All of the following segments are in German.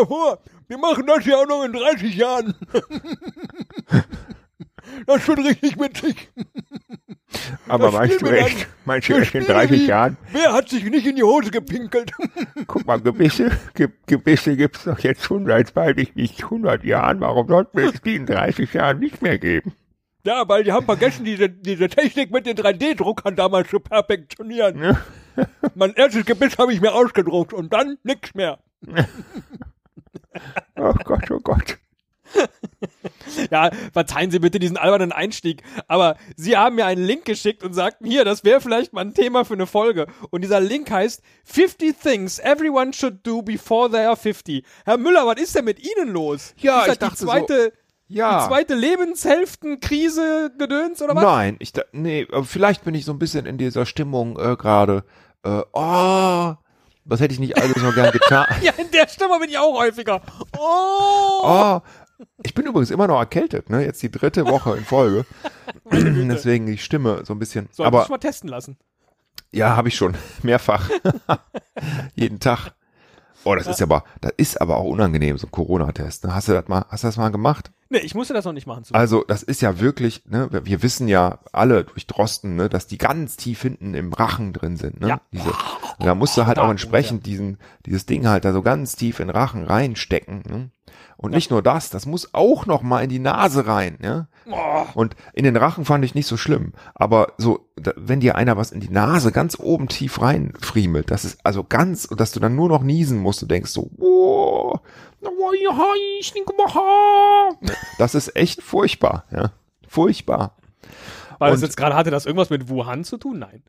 mal vor, wir machen das ja auch noch in 30 Jahren. Das ist schon richtig witzig. Aber Das meinst du echt, meinst du echt in spielen 30 wie, Jahren? Wer hat sich nicht in die Hose gepinkelt? Guck mal, Gebisse, Ge Gebisse gibt's doch jetzt schon seit ich nicht 100 Jahren. Warum sollten wir es die in 30 Jahren nicht mehr geben? Ja, weil die haben vergessen, diese, diese Technik mit den 3D-Druckern damals zu perfektionieren. Ja. Mein erstes Gebiss habe ich mir ausgedruckt und dann nix mehr. Oh Gott, oh Gott. Ja, verzeihen Sie bitte diesen albernen Einstieg, aber Sie haben mir einen Link geschickt und sagten, hier, das wäre vielleicht mal ein Thema für eine Folge. Und dieser Link heißt 50 Things Everyone Should Do Before They Are 50. Herr Müller, was ist denn mit Ihnen los? Ja, ist das ich dachte die zweite, Ja. die zweite Lebenshälftenkrise gedöns oder was? Nein, ich nee, aber vielleicht bin ich so ein bisschen in dieser Stimmung äh, gerade. Äh, oh, was hätte ich nicht alles noch gern getan? Ja, in der Stimme bin ich auch häufiger. Oh! Oh, ich bin übrigens immer noch erkältet, ne? Jetzt die dritte Woche in Folge. Deswegen die Stimme so ein bisschen. Soll ich mal testen lassen. ja, habe ich schon mehrfach, jeden Tag. Oh, das ist aber, das ist aber auch unangenehm, so ein Corona-Test. Ne? Hast du das mal, hast du das mal gemacht? Nee, ich musste das noch nicht machen. Zu. Also, das ist ja wirklich, ne, wir- wir wissen ja alle durch Drosten, ne, dass die ganz tief hinten im Rachen drin sind, ne? Ja. Diese, und da musst du halt Da, auch entsprechend diesen, dieses Ding halt da so ganz tief in den Rachen reinstecken, ne? Und nicht nur das, das muss auch noch mal in die Nase rein, ja? Und in den Rachen fand ich nicht so schlimm, aber so, da, wenn dir einer was in die Nase ganz oben tief reinfriemelt, das ist also ganz, und dass du dann nur noch niesen musst, du denkst so, oh, das ist echt furchtbar, ja? Furchtbar. Weil das und- jetzt gerade hatte das irgendwas mit Wuhan zu tun? Nein.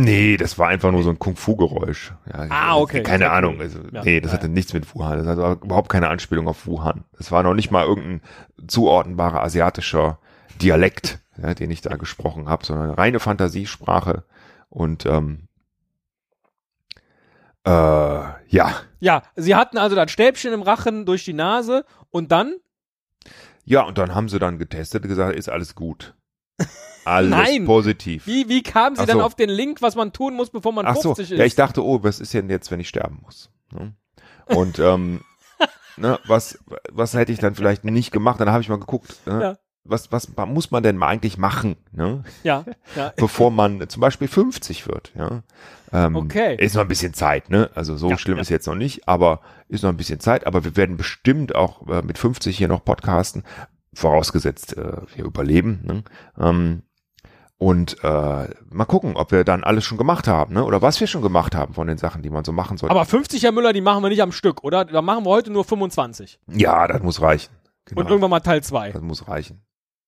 Nee, das war einfach nur so ein Kung-Fu-Geräusch. Ja, Ah, okay. Keine Ja, Ahnung. Also, Ja. nee, das Ja, hatte nichts mit Wuhan. Das hatte überhaupt keine Anspielung auf Wuhan. Das war noch nicht mal irgendein zuordnenbarer asiatischer Dialekt, ja, den ich da gesprochen habe, sondern reine Fantasiesprache. Und ähm, äh, ja, Ja, sie hatten also das Stäbchen im Rachen durch die Nase und dann? ja, und dann haben sie dann getestet und gesagt, ist alles gut. Alles Nein. positiv. Wie, wie kamen sie Ach dann so. auf den Link, was man tun muss, bevor man Ach so, 50 ist? ja, ich dachte, oh, was ist denn jetzt, wenn ich sterben muss? Ne? Und ähm, ne, was, was hätte ich dann vielleicht nicht gemacht? Dann habe ich mal geguckt, ne? Ja. was, was muss man denn mal eigentlich machen, ne? ja, ja. bevor man zum Beispiel 50 wird? Ja? Ähm, Okay. Ist noch ein bisschen Zeit, ne? Also so Ja, schlimm ist jetzt noch nicht, aber ist noch ein bisschen Zeit. Aber wir werden bestimmt auch äh, mit 50 hier noch podcasten, vorausgesetzt äh, wir überleben. Ne? Ähm, und äh, mal gucken, ob wir dann alles schon gemacht haben, ne? Oder was wir schon gemacht haben von den Sachen, die man so machen sollte. Aber 50, Herr Müller, die machen wir nicht am Stück, oder? Da machen wir heute nur 25. ja, das muss reichen. Genau. Und irgendwann mal Teil 2. das muss reichen.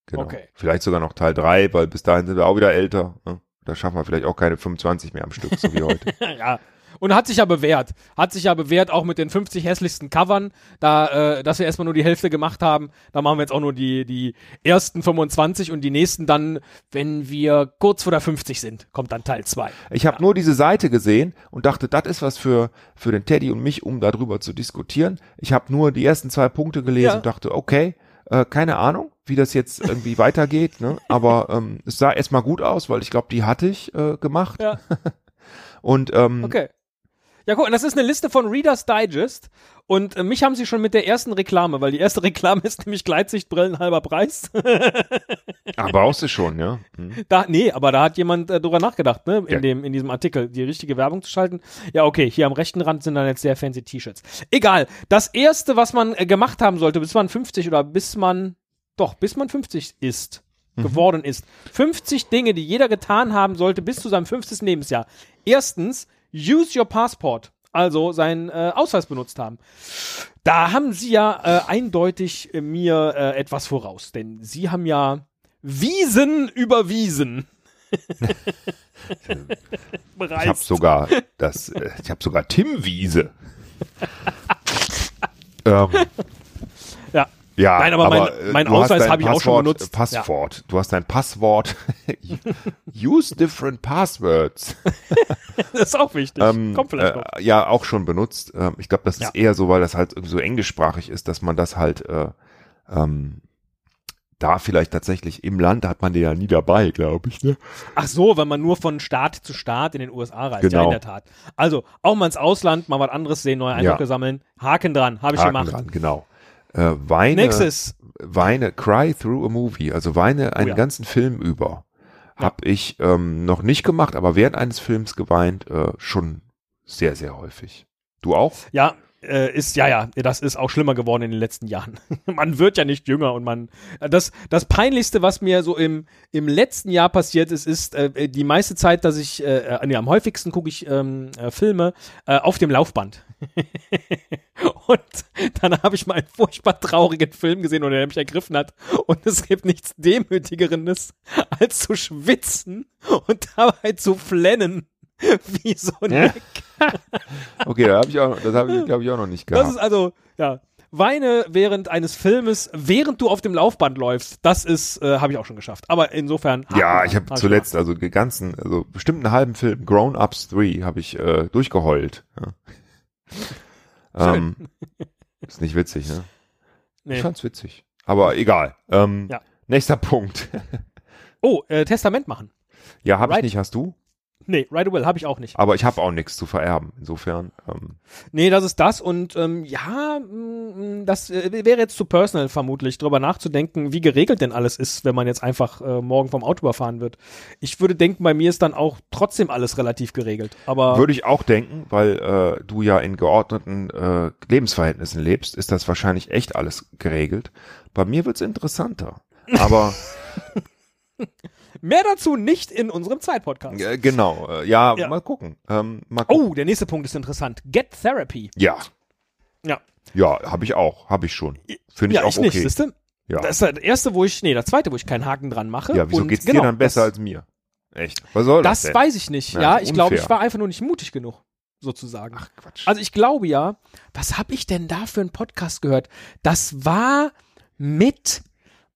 Genau. Okay. Vielleicht sogar noch Teil 3, weil bis dahin sind wir auch wieder älter. Ne? Da schaffen wir vielleicht auch keine 25 mehr am Stück, so wie heute. ja. Und hat sich ja bewährt. Hat sich ja bewährt, auch mit den 50 hässlichsten Covern, da, äh, dass wir erstmal nur die Hälfte gemacht haben. Da machen wir jetzt auch nur die, die ersten 25 und die nächsten dann, wenn wir kurz vor der 50 sind, kommt dann Teil 2. Ich habe nur diese Seite gesehen und dachte, das ist was für, für den Teddy und mich, um darüber zu diskutieren. Ich habe nur die ersten zwei Punkte gelesen Ja. und dachte, okay, äh, keine Ahnung, wie das jetzt irgendwie weitergeht, ne? aber ähm, es sah erstmal gut aus, weil ich glaube, die hatte ich äh, gemacht. Ja. Und ähm, Okay. Ja, guck, und das ist eine Liste von Reader's Digest. Und äh, mich haben sie schon mit der ersten Reklame, weil die erste Reklame ist nämlich Gleitsichtbrillen halber Preis. ah, brauchst du schon, ja. Hm. da, nee, aber da hat jemand äh, drüber nachgedacht, ne, in, Ja. dem, in diesem Artikel, die richtige Werbung zu schalten. Ja, okay, hier am rechten Rand sind dann jetzt sehr fancy T-Shirts. Egal. Das erste, was man äh, gemacht haben sollte, bis man 50 oder bis man, doch, bis man 50 ist, geworden ist. 50 Dinge, die jeder getan haben sollte bis zu seinem 50. Lebensjahr. Erstens, use your passport. Also seinen äh, Ausweis benutzt haben. Da haben sie ja äh, eindeutig äh, mir äh, etwas voraus, denn sie haben ja Wiesen überwiesen. Ich habe sogar das, äh, ich habe sogar Tim Wiese. ähm, Ja. Ja, Nein, aber mein- äh, mein hast Ausweis habe ich auch schon benutzt. Passwort. Du hast dein Passwort. Use different passwords. Das ist auch wichtig. Ähm, Kommt vielleicht noch. äh, ja, auch schon benutzt. Ähm, ich glaube, das Ja. ist eher so, weil das halt so englischsprachig ist, dass man das halt äh, ähm, da vielleicht tatsächlich im Land hat man den ja nie dabei, glaube ich. Ne? Ach so, wenn man nur von Staat zu Staat in den USA reist. Ja, Genau. in der Tat. Also auch mal ins Ausland, mal was anderes sehen, neue Eindrücke Ja. sammeln. Haken dran, habe ich Haken gemacht. dran, genau. Äh, weine, Nächstes. weine, cry through a movie, also weine einen ja. ganzen Film über. Hab ich ähm, noch nicht gemacht, aber während eines Films geweint äh, schon sehr, sehr häufig. Du auch? Ja, äh, ist, ja, ja, das ist auch schlimmer geworden in den letzten Jahren. man wird ja nicht jünger und man, das, das Peinlichste, was mir so im, im letzten Jahr passiert ist, ist äh, die meiste Zeit, dass ich, äh, äh, nee, am häufigsten gucke ich ähm, äh, Filme äh, auf dem Laufband. und dann habe ich mal einen furchtbar traurigen Film gesehen, oder der mich ergriffen hat. Und es gibt nichts Demütigeres, als zu schwitzen und dabei zu flennen. Wie so ein Ja. Okay, da hab ich auch, das habe ich, glaube ich, auch noch nicht gehabt. Das ist also, ja. Weine während eines Filmes, während du auf dem Laufband läufst, das ist, äh, habe ich auch schon geschafft. Aber insofern. Ja, ich habe Hab zuletzt, also den ganzen, also bestimmt einen halben Film, Grown Ups 3, habe ich äh, durchgeheult. Ja. Ähm, ist nicht witzig, ne? gemacht. Ich Nee. fand's witzig. Aber egal. Ähm, Ja. Nächster Punkt. Oh, äh, Testament machen. ja, habe ich nicht, hast du? Nee, Right Will habe ich auch nicht. Aber ich habe auch nichts zu vererben. Insofern. Ähm, Nee, das ist das und ähm, ja, mm, das äh, wäre jetzt zu personal vermutlich, drüber nachzudenken, wie geregelt denn alles ist, wenn man jetzt einfach äh, morgen vom Auto überfahren wird. Ich würde denken, bei mir ist dann auch trotzdem alles relativ geregelt. Aber Würde ich auch denken, weil äh, du ja in geordneten äh, Lebensverhältnissen lebst, ist das wahrscheinlich echt alles geregelt. Bei mir wird's interessanter. Aber mehr dazu nicht in unserem Zeitpodcast. äh, genau, äh, ja, Ja. mal gucken. Ähm, mal gucken. Oh, der nächste Punkt ist interessant. Get Therapy. Ja, Ja. ja, habe ich auch, habe ich schon. Finde ich ja, auch ich nicht, okay. siehste? ja. Das ist das erste, wo ich, nee, das zweite, wo ich keinen Haken dran mache. ja, wieso Und geht's genau, dir dann besser als mir? Echt? Was soll das, Das denn? weiß ich nicht. Ja, Ja, ich glaube, ich war einfach nur nicht mutig genug, sozusagen. Ach, Quatsch. Also ich glaube ja, was habe ich denn da für einen Podcast gehört? Das war mit,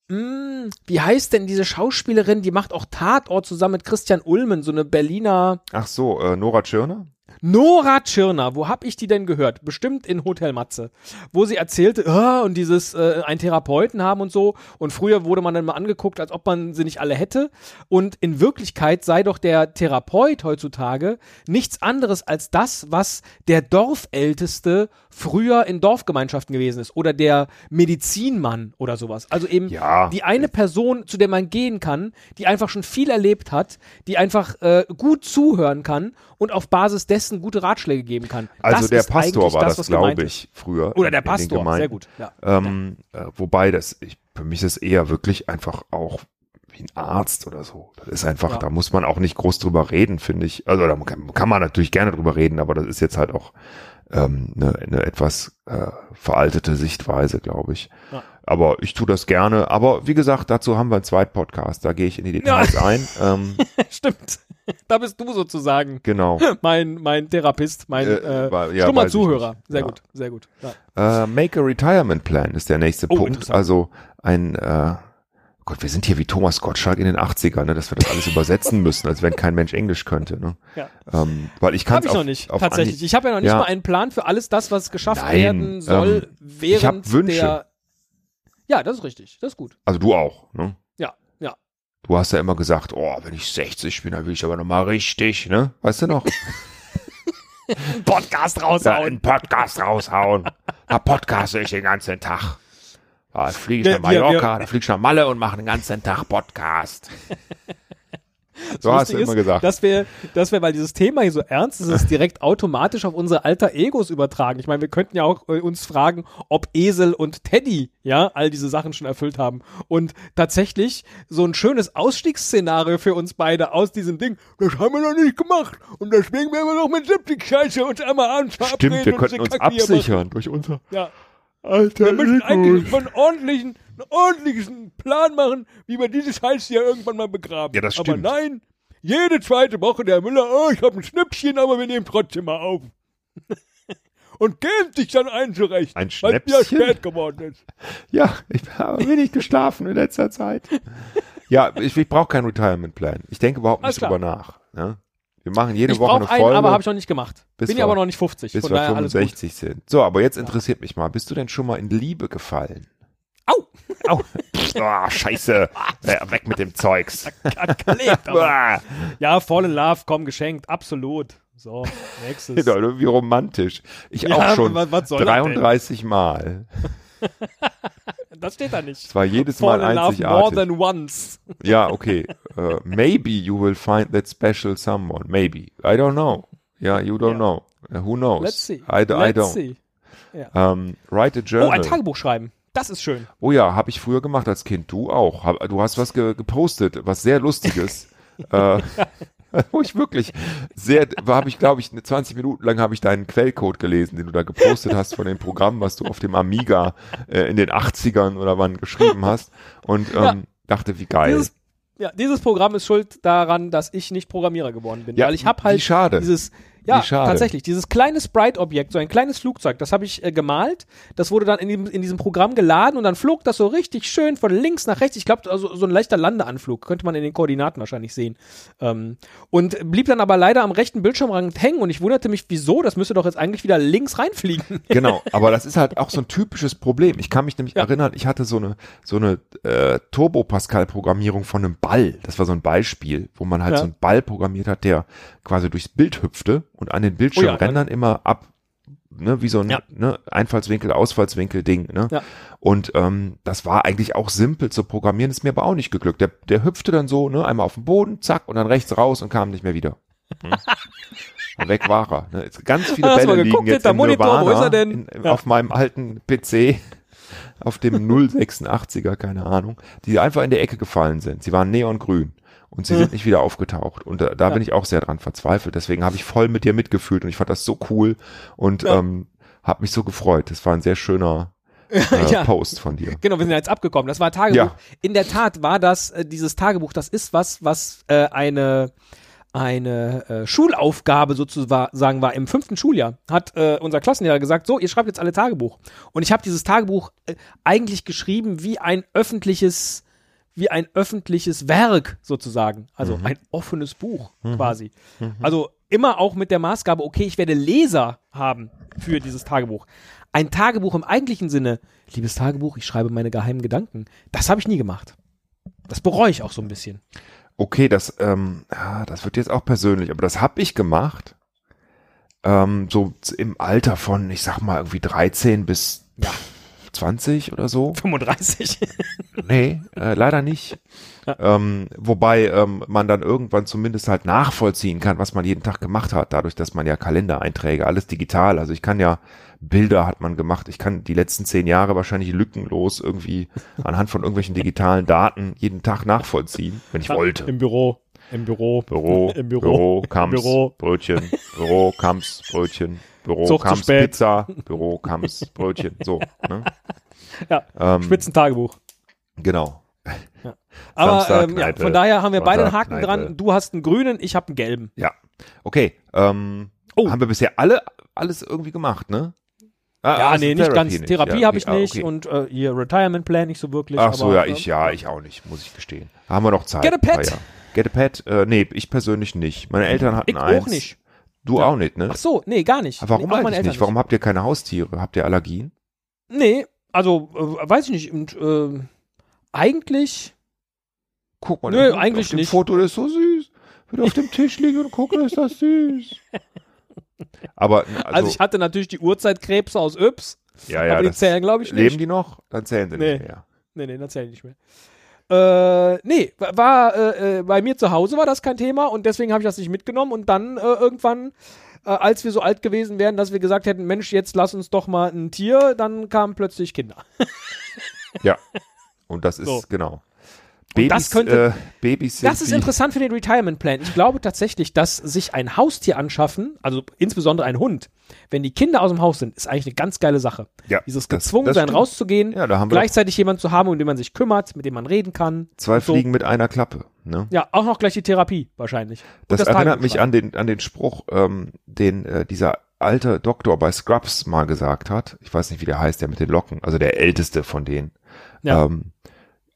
mh, wie heißt denn diese Schauspielerin, die macht auch Tatort zusammen mit Christian Ulmen, so eine Berliner Ach so, äh, Nora Tschirner? Nora Tschirner, wo hab ich die denn gehört? Bestimmt in Hotel Matze, wo sie erzählte, ah, und dieses äh, einen Therapeuten haben und so. Und früher wurde man dann mal angeguckt, als ob man sie nicht alle hätte. Und in Wirklichkeit sei doch der Therapeut heutzutage nichts anderes als das, was der Dorfälteste früher in Dorfgemeinschaften gewesen ist oder der Medizinmann oder sowas. Also eben Ja. die eine Person, zu der man gehen kann, die einfach schon viel erlebt hat, die einfach äh, gut zuhören kann und auf Basis dessen gute Ratschläge geben kann. Also Das der Pastor war das, gemeint glaube ich, früher. Oder der Pastor, sehr gut. Ja. Ähm, äh, wobei das, ich, für mich ist es eher wirklich einfach auch wie ein Arzt oder so. Das ist einfach, Ja. da muss man auch nicht groß drüber reden, finde ich. Also da kann, kann man natürlich gerne drüber reden, aber das ist jetzt halt auch ähm, eine, eine etwas äh, veraltete Sichtweise, glaube ich. Ja. Aber ich tue das gerne. Aber wie gesagt, dazu haben wir einen zweiten Podcast. Da gehe ich in die Details ein. Ähm, Stimmt. Da bist du sozusagen genau. mein, mein Therapist, mein Äh, äh, ja, stummer ich Zuhörer. Sehr Ja. gut, sehr gut. Ja. Äh, Make a Retirement Plan ist der nächste Oh, Punkt. Also ein äh, Gott, wir sind hier wie Thomas Gottschalk in den 80ern, ne, dass wir das alles übersetzen müssen, als wenn kein Mensch Englisch könnte. Ne? Ja. Ähm, weil ich kann ich noch nicht, tatsächlich. Anhieb- Ich habe ja noch nicht Ja. mal einen Plan für alles das, was geschafft Nein, werden soll, ähm, ich während Wünsche. der. Ja, das ist richtig. Das ist gut. Also du auch. Ne? Ja, ja. Du hast ja immer gesagt, oh, wenn ich 60 bin, dann will ich aber noch mal richtig, ne? Weißt du noch? Podcast Ja, raushauen. einen Podcast raushauen. Da podcaste ich den ganzen Tag. Da fliege ich Wir- nach wir- Mallorca, da fliege ich nach Malle und mache den ganzen Tag Podcast. So hast du immer ist, gesagt. Dass wir, dass wir, weil dieses Thema hier so ernst ist, es direkt automatisch auf unsere alter Egos übertragen. Ich meine, wir könnten ja auch äh, uns fragen, ob Esel und Teddy, ja, all diese Sachen schon erfüllt haben. Und tatsächlich so ein schönes Ausstiegsszenario für uns beide aus diesem Ding, das haben wir noch nicht gemacht. Und deswegen werden wir noch mit 70 Scheiße uns einmal abends. Stimmt, wir könnten uns absichern durch unser. Ja. alter Wir müssen Ego. eigentlich einen ordentlichen, einen ordentlichen Plan machen, wie wir diese Scheiße hier irgendwann mal begraben. Ja, das Aber stimmt. nein, jede zweite Woche der Müller, oh, ich habe ein Schnäppchen, aber wir nehmen trotzdem mal auf. Und gähnt sich dann ein zurecht, Ein weil es ja spät geworden ist. Ja, ich habe wenig geschlafen in letzter Zeit. Ja, ich, ich brauche keinen Retirement Plan. Ich denke überhaupt nicht drüber nach. Ja? Wir machen jede Ich Woche eine brauche einen, Folge, aber habe ich noch nicht gemacht. Bis Bin wir- ja aber noch nicht 50, bis wir daher alles gut. 65 sind. So, aber jetzt interessiert mich mal, bist du denn schon mal in Liebe gefallen? Au! Au. Oh, scheiße. Weg mit dem Zeugs. Klebt. Ah. Ja, Fall in Love, komm, geschenkt. Absolut. So, nächstes. Genau, wie romantisch. Ich Ja, auch schon was- was soll das denn? 33 Mal. Das steht da nicht. Es war jedes Mal Fall in Love more einzigartig. than once. Ja, okay. Uh, maybe you will find that special someone. Maybe. I don't know. Yeah, you don't Ja. know. Who knows? Let's see. I, do- I Let's don't. see. Um, write a Oh, journal. ein Tagebuch schreiben. Das ist schön. Oh ja, habe ich früher gemacht als Kind. Du auch. Hab, du hast was ge gepostet, was sehr lustiges. äh, wo ich wirklich sehr, habe ich glaube ich 20 Minuten lang habe ich deinen Quellcode gelesen, den du da gepostet hast von dem Programm, was du auf dem Amiga äh, in den 80ern oder wann geschrieben hast und ähm, Ja. dachte, wie geil. Dieses, ja, dieses Programm ist schuld daran, dass ich nicht Programmierer geworden bin. Ja, weil ich habe halt schade. dieses, ja, tatsächlich, dieses kleine Sprite-Objekt, so ein kleines Flugzeug, das habe ich äh, gemalt. Das wurde dann in, dem, in diesem Programm geladen und dann flog das so richtig schön von links nach rechts. Ich glaube, also, so ein leichter Landeanflug, könnte man in den Koordinaten wahrscheinlich sehen. Ähm, und blieb dann aber leider am rechten Bildschirmrand hängen und ich wunderte mich, wieso, das müsste doch jetzt eigentlich wieder links reinfliegen. Genau, aber das ist halt auch so ein typisches Problem. Ich kann mich nämlich Ja. erinnern, ich hatte so eine so eine äh, Turbo Pascal Programmierung von einem Ball. Das war so ein Beispiel, wo man halt Ja. so einen Ball programmiert hat, der quasi durchs Bild hüpfte und an den Bildschirmrändern immer ab ne, wie so ein Ja. ne, Einfallswinkel, Ausfallswinkel Ding, ne? Ja. Und ähm, das war eigentlich auch simpel zu programmieren, ist mir aber auch nicht geglückt. Der, der hüpfte dann so, ne, einmal auf den Boden, zack, und dann rechts raus und kam nicht mehr wieder. Hm. Und weg war er. Ne? Jetzt Ganz viele Hast Bälle liegen jetzt im Monitor, wo Nirvana ist er denn? In, Ja. auf meinem alten PC, auf dem 086er, keine Ahnung, die einfach in der Ecke gefallen sind. Sie waren neongrün und sie sind nicht wieder aufgetaucht. Und da, da bin ich auch sehr dran verzweifelt. Deswegen habe ich voll mit dir mitgefühlt und ich fand das so cool und Ja. ähm, habe mich so gefreut. Das war ein sehr schöner äh, Ja. Post von dir. Genau, wir sind jetzt abgekommen. Das war Tagebuch. Ja. In der Tat war das, äh, dieses Tagebuch, das ist was, was äh, eine, eine äh, Schulaufgabe sozusagen war. Im fünften Schuljahr hat äh, unser Klassenlehrer gesagt, so, ihr schreibt jetzt alle Tagebuch. Und ich habe dieses Tagebuch äh, eigentlich geschrieben wie ein öffentliches wie ein öffentliches Werk sozusagen, also ein offenes Buch quasi. Also immer auch mit der Maßgabe, okay, ich werde Leser haben für dieses Tagebuch. Ein Tagebuch im eigentlichen Sinne, liebes Tagebuch, ich schreibe meine geheimen Gedanken, das habe ich nie gemacht. Das bereue ich auch so ein bisschen. Okay, das, ähm, ja, das wird jetzt auch persönlich, aber das habe ich gemacht. Ähm, so im Alter von, ich sag mal, irgendwie 13 bis ja, 20 oder so. 35. Nee, äh, leider nicht. Ähm, wobei ähm, man dann irgendwann zumindest halt nachvollziehen kann, was man jeden Tag gemacht hat, dadurch, dass man ja Kalendereinträge, alles digital, also ich kann ja Bilder hat man gemacht, ich kann die letzten zehn Jahre wahrscheinlich lückenlos irgendwie anhand von irgendwelchen digitalen Daten jeden Tag nachvollziehen, wenn ich wollte. Im Büro. Im Büro. Büro, Im Büro. Büro, Kamps, Büro. Brötchen, Büro, Kamps, Brötchen, Büro, Zug. Pizza, Büro, Kamps, Brötchen, so, ne? Ja, Ähm, Spitzentagebuch. genau. Aber Samstag, ähm, ja, von daher haben wir beide einen Haken Kneipe. dran. Du hast einen grünen, ich habe einen gelben. Ja. Okay. Ähm, Oh. Haben wir bisher alle alles irgendwie gemacht, ne? Ah, Ja, also nee, nicht ganz. Therapie Ja, habe okay. ich nicht Ah, okay. und äh, hier Retirement Plan nicht so wirklich. Ach so, aber, ja, äh, ich, ja, ich auch nicht, muss ich gestehen. Haben wir noch Zeit. Get a pet. Get a pet? Äh, nee, ich persönlich nicht. Meine Eltern hatten Ich eins. auch nicht. Du auch nicht, ne? Ach so, nee, gar nicht. Aber Warum nee, eigentlich Eltern nicht? Warum habt ihr keine Haustiere? Habt ihr Allergien? Nee, also äh, weiß ich nicht. Und äh, eigentlich, Guck mal, Nö, eigentlich auf dem nicht. Foto das ist so süß. Wenn auf dem Tisch liegt und guckt, ist das süß. Aber also, also, ich hatte natürlich die Urzeitkrebse aus Yps, ja, ja, aber die zählen, glaube ich, nicht. leben die noch? Dann zählen sie Nee. nicht mehr. Nee, nee, das zählen nicht mehr. Äh, nee, wa- war äh, äh, bei mir zu Hause war das kein Thema und deswegen habe ich das nicht mitgenommen und dann äh, irgendwann, äh, als wir so alt gewesen wären, dass wir gesagt hätten, Mensch, jetzt lass uns doch mal ein Tier, dann kamen plötzlich Kinder. Ja. Und das ist, So. genau. Babys, das könnte- äh, Babys Das ist interessant für den Retirement Plan. Ich glaube tatsächlich, dass sich ein Haustier anschaffen, also insbesondere ein Hund, wenn die Kinder aus dem Haus sind, ist eigentlich eine ganz geile Sache. Ja, Dieses das- gezwungen das sein, rauszugehen, Ja, da haben wir gleichzeitig jemanden zu haben, um den man sich kümmert, mit dem man reden kann. zwei so. Fliegen mit einer Klappe. Ne? Ja, auch noch gleich die Therapie wahrscheinlich. Und Das, erinnert mich an den, an den Spruch, ähm, den äh, dieser alte Doktor bei Scrubs mal gesagt hat. Ich weiß nicht, wie der heißt, der mit den Locken, also der älteste von denen. Ja. Ähm,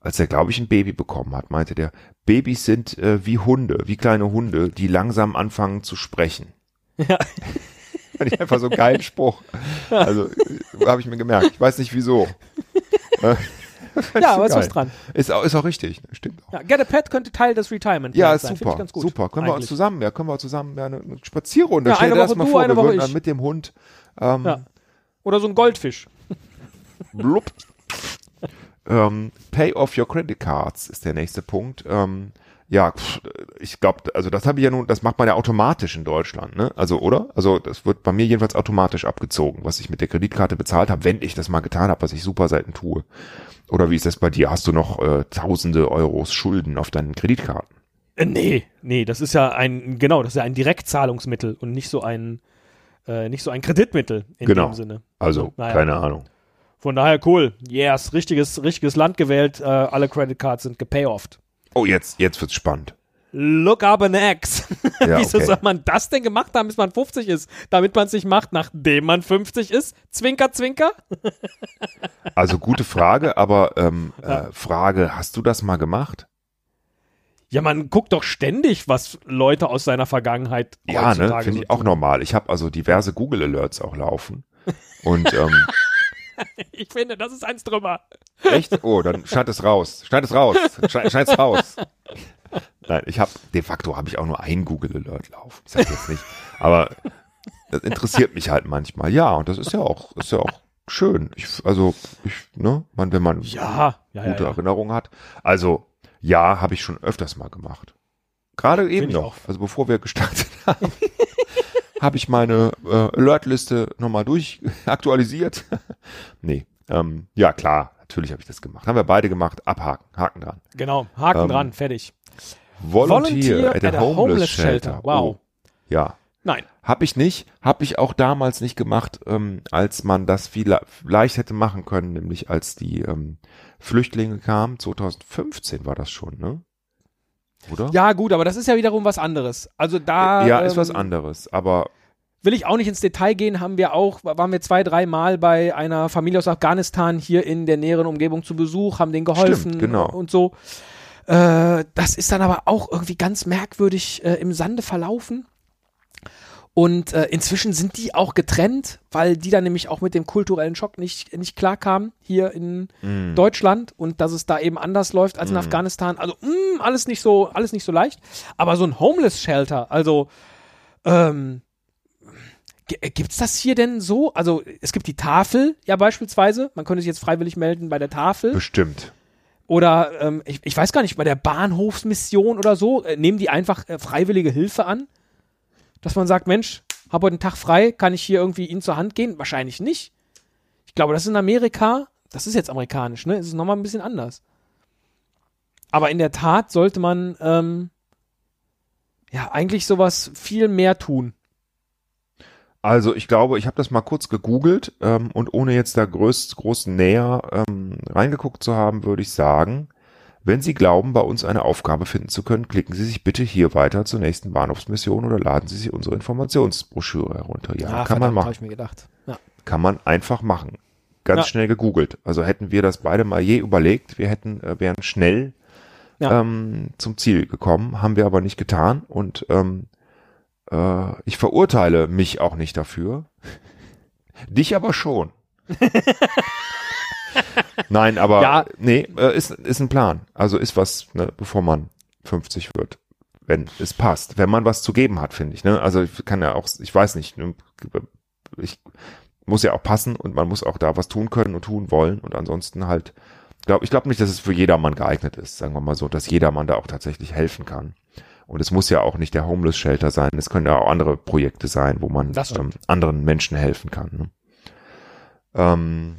als er, glaube ich, ein Baby bekommen hat, meinte der, Babys sind äh, wie Hunde, wie kleine Hunde, die langsam anfangen zu sprechen. Ja. Fand ich einfach so einen geilen Spruch. Also, äh, habe ich mir gemerkt. Ich weiß nicht wieso. Ja, aber ist was dran. Ist auch, ist auch richtig, stimmt auch. Ja, Get a Pet könnte Teil des Retirement Ja, ist sein. Super, ganz gut, super. Können wir uns eigentlich. zusammen, ja, können wir zusammen ja, eine, eine Spazierrunde. Ja, Stell dir das mal du, vor, wir Woche würden dann ich. mit dem Hund ähm, Ja. Oder so ein Goldfisch. blub. Ähm, Pay off your credit cards ist der nächste Punkt. Ähm, ja, ich glaube, also das habe ich ja nun, das macht man ja automatisch in Deutschland, ne? Also, oder? Also das wird bei mir jedenfalls automatisch abgezogen, was ich mit der Kreditkarte bezahlt habe, wenn ich das mal getan habe, was ich super selten tue. Oder wie ist das bei dir? Hast du noch äh, tausende Euros Schulden auf deinen Kreditkarten? Äh, nee, nee, das ist ja ein, genau, das ist ja ein Direktzahlungsmittel und nicht so ein, äh, nicht so ein Kreditmittel in Genau. dem Sinne. Also, Naja. keine Ahnung. Von daher cool. Yes, richtiges, richtiges Land gewählt. Äh, alle Credit Cards sind gepayofft. Oh, jetzt, jetzt wird's spannend. Look up an X. Ja, Wieso okay. soll man das denn gemacht haben, bis man 50 ist? Damit man es nicht macht, nachdem man 50 ist? Zwinker, zwinker? Also gute Frage, aber ähm, äh, Frage, hast du das mal gemacht? Ja, man guckt doch ständig, was Leute aus seiner Vergangenheit Ja, ne, finde so ich auch normal. Ich habe also diverse Google Alerts auch laufen. Und ähm, Ich finde, das ist eins drüber. echt? Oh, dann schneid es raus. Schneid es raus. Schneid, schneid's raus. Nein, ich habe de facto habe ich auch nur ein Google Alert laufen. Ich sag jetzt nicht, aber das interessiert mich halt manchmal. Ja, und das ist ja auch ist ja auch schön. Ich, also ich, ne, man, wenn man Ja, ja, gute ja. Erinnerungen hat. Also ja, habe ich schon öfters mal gemacht. Gerade eben noch, auch. also bevor wir gestartet haben, habe ich meine äh, Alert-Liste nochmal durch aktualisiert. nee, ähm, ja klar, natürlich habe ich das gemacht. Haben wir beide gemacht, abhaken, Haken dran. Genau, Haken Ähm, dran, fertig. Volunteer, at a, homeless, shelter. Wow. Oh, ja, Nein. habe ich nicht, habe ich auch damals nicht gemacht, ähm, als man das viel le- leicht hätte machen können, nämlich als die ähm, Flüchtlinge kamen. 2015 war das schon, ne? Oder? Ja, gut, aber das ist ja wiederum was anderes. Also da ja, ist ähm, was anderes, aber will ich auch nicht ins Detail gehen, haben wir auch, waren wir zwei, dreimal bei einer Familie aus Afghanistan hier in der näheren Umgebung zu Besuch, haben denen geholfen Stimmt, genau. und so. Äh, das ist dann aber auch irgendwie ganz merkwürdig äh, im Sande verlaufen. Und äh, inzwischen sind die auch getrennt, weil die dann nämlich auch mit dem kulturellen Schock nicht, nicht klarkamen hier in mh, Deutschland und dass es da eben anders läuft als in Mhm. Afghanistan. Also mh, alles nicht so, alles nicht so leicht. Aber so ein Homeless Shelter, also ähm, g- gibt's das hier denn so? Also es gibt die Tafel, ja beispielsweise. Man könnte sich jetzt freiwillig melden bei der Tafel bestimmt. oder ähm, ich, ich weiß gar nicht bei der Bahnhofsmission oder so. Äh, nehmen die einfach äh, freiwillige Hilfe an, dass man sagt, Mensch, habe heute einen Tag frei, kann ich hier irgendwie ihnen zur Hand gehen? Wahrscheinlich nicht. Ich glaube, das ist in Amerika, das ist jetzt amerikanisch, ne? Es ist nochmal ein bisschen anders. Aber in der Tat sollte man ähm, ja eigentlich sowas viel mehr tun. Also ich glaube, ich habe das mal kurz gegoogelt ähm, und ohne jetzt da groß, groß näher ähm, reingeguckt zu haben, würde ich sagen, wenn Sie glauben, bei uns eine Aufgabe finden zu können, klicken Sie sich bitte hier weiter zur nächsten Bahnhofsmission oder laden Sie sich unsere Informationsbroschüre herunter. Ja, Ah, kann man machen. Hab ich mir gedacht. Ja. Kann man einfach machen. Ganz Ja. schnell gegoogelt. Also hätten wir das beide mal je überlegt, wir hätten, äh, wären schnell Ja. ähm, zum Ziel gekommen, haben wir aber nicht getan und ähm, äh, ich verurteile mich auch nicht dafür. Dich aber schon. Nein, aber Ja. nee, äh, ist, ist ein Plan. Also ist was, ne, bevor man 50 wird. Wenn es passt. Wenn man was zu geben hat, finde ich. Ne? Also ich kann ja auch, ich weiß nicht, ne, ich muss ja auch passen und man muss auch da was tun können und tun wollen und ansonsten halt, glaub, ich glaube nicht, dass es für jedermann geeignet ist, sagen wir mal so, dass jedermann da auch tatsächlich helfen kann. Und es muss ja auch nicht der Homeless Shelter sein, es können ja auch andere Projekte sein, wo man ähm, anderen Menschen helfen kann. Ne? Ähm,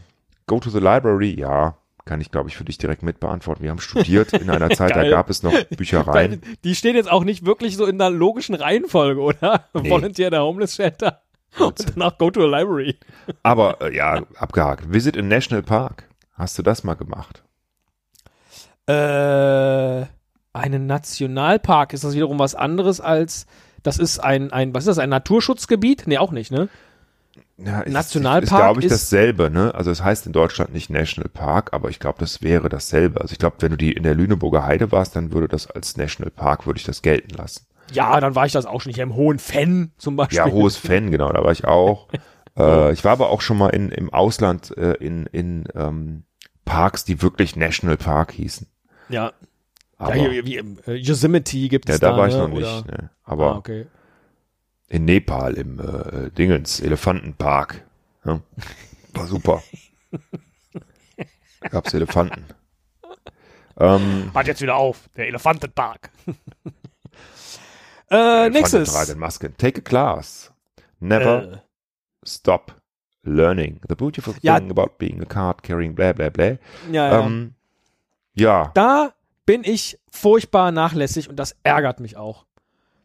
go to the library, ja, kann ich glaube ich für dich direkt mit beantworten. Wir haben studiert in einer Zeit, da gab es noch Büchereien. Die stehen jetzt auch nicht wirklich so in der logischen Reihenfolge, oder? Nee. Volunteer der Homeless Shelter und danach Go to a Library. Aber äh, ja, abgehakt. Visit in National Park. Hast du das mal gemacht? Äh, einen Nationalpark ist das wiederum was anderes als das ist ein, ein was ist das, ein Naturschutzgebiet? Nee, auch nicht, ne? Ja, ist, Nationalpark ist, glaube ich, ist- dasselbe, ne? Also es heißt in Deutschland nicht National Park, aber ich glaube, das wäre dasselbe. Also ich glaube, wenn du die in der Lüneburger Heide warst, dann würde das als National Park, würde ich das gelten lassen. Ja, dann war ich das auch schon hier im Hohen Fenn zum Beispiel. Ja, hohes Fan, genau, da war ich auch. äh, ich war aber auch schon mal in, im Ausland äh, in, in ähm, Parks, die wirklich National Park hießen. Ja. Aber, ja, hier, wie, im, äh, Yosemite gibt ja, es da da, war ich ne? noch nicht. Ne? Aber ah, okay. In Nepal im äh, Dingens Elefantenpark. Ja. War super. Gab's Elefanten. Ähm, Hat jetzt wieder auf, der Elefantenpark. äh, nächstes. tragen Masken. Take a class. Never Äh, stop learning. The beautiful thing Ja. about being a card carrying blah blah blah. ja, ja. Ähm, ja, da bin ich furchtbar nachlässig und das ärgert mich auch.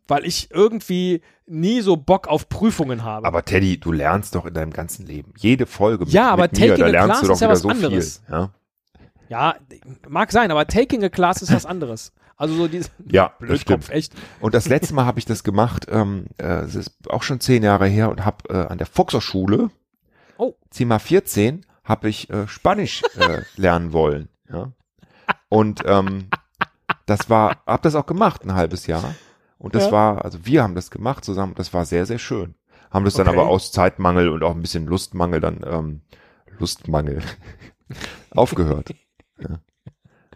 Weil ich irgendwie nie so Bock auf Prüfungen habe. aber Teddy, du lernst doch in deinem ganzen Leben. Jede Folge mit, Ja, aber mit mir, taking da a lernst du class doch ist ja wieder was so anderes. viel. Ja, ja, mag sein, aber taking a class ist was anderes. Also so dieses ja Blödkopf, echt. Und das letzte Mal habe ich das gemacht, ähm, äh, es ist auch schon zehn Jahre her und habe äh, an der Fuchserschule, Oh. Zimmer 14, habe ich äh, Spanisch äh, lernen wollen. Ja? Und ähm, das war, hab das auch gemacht, ein halbes Jahr. Und das Ja. war, also wir haben das gemacht zusammen, das war sehr, sehr schön. Haben das dann Okay. aber aus Zeitmangel und auch ein bisschen Lustmangel dann, ähm, Lustmangel, aufgehört. Ja.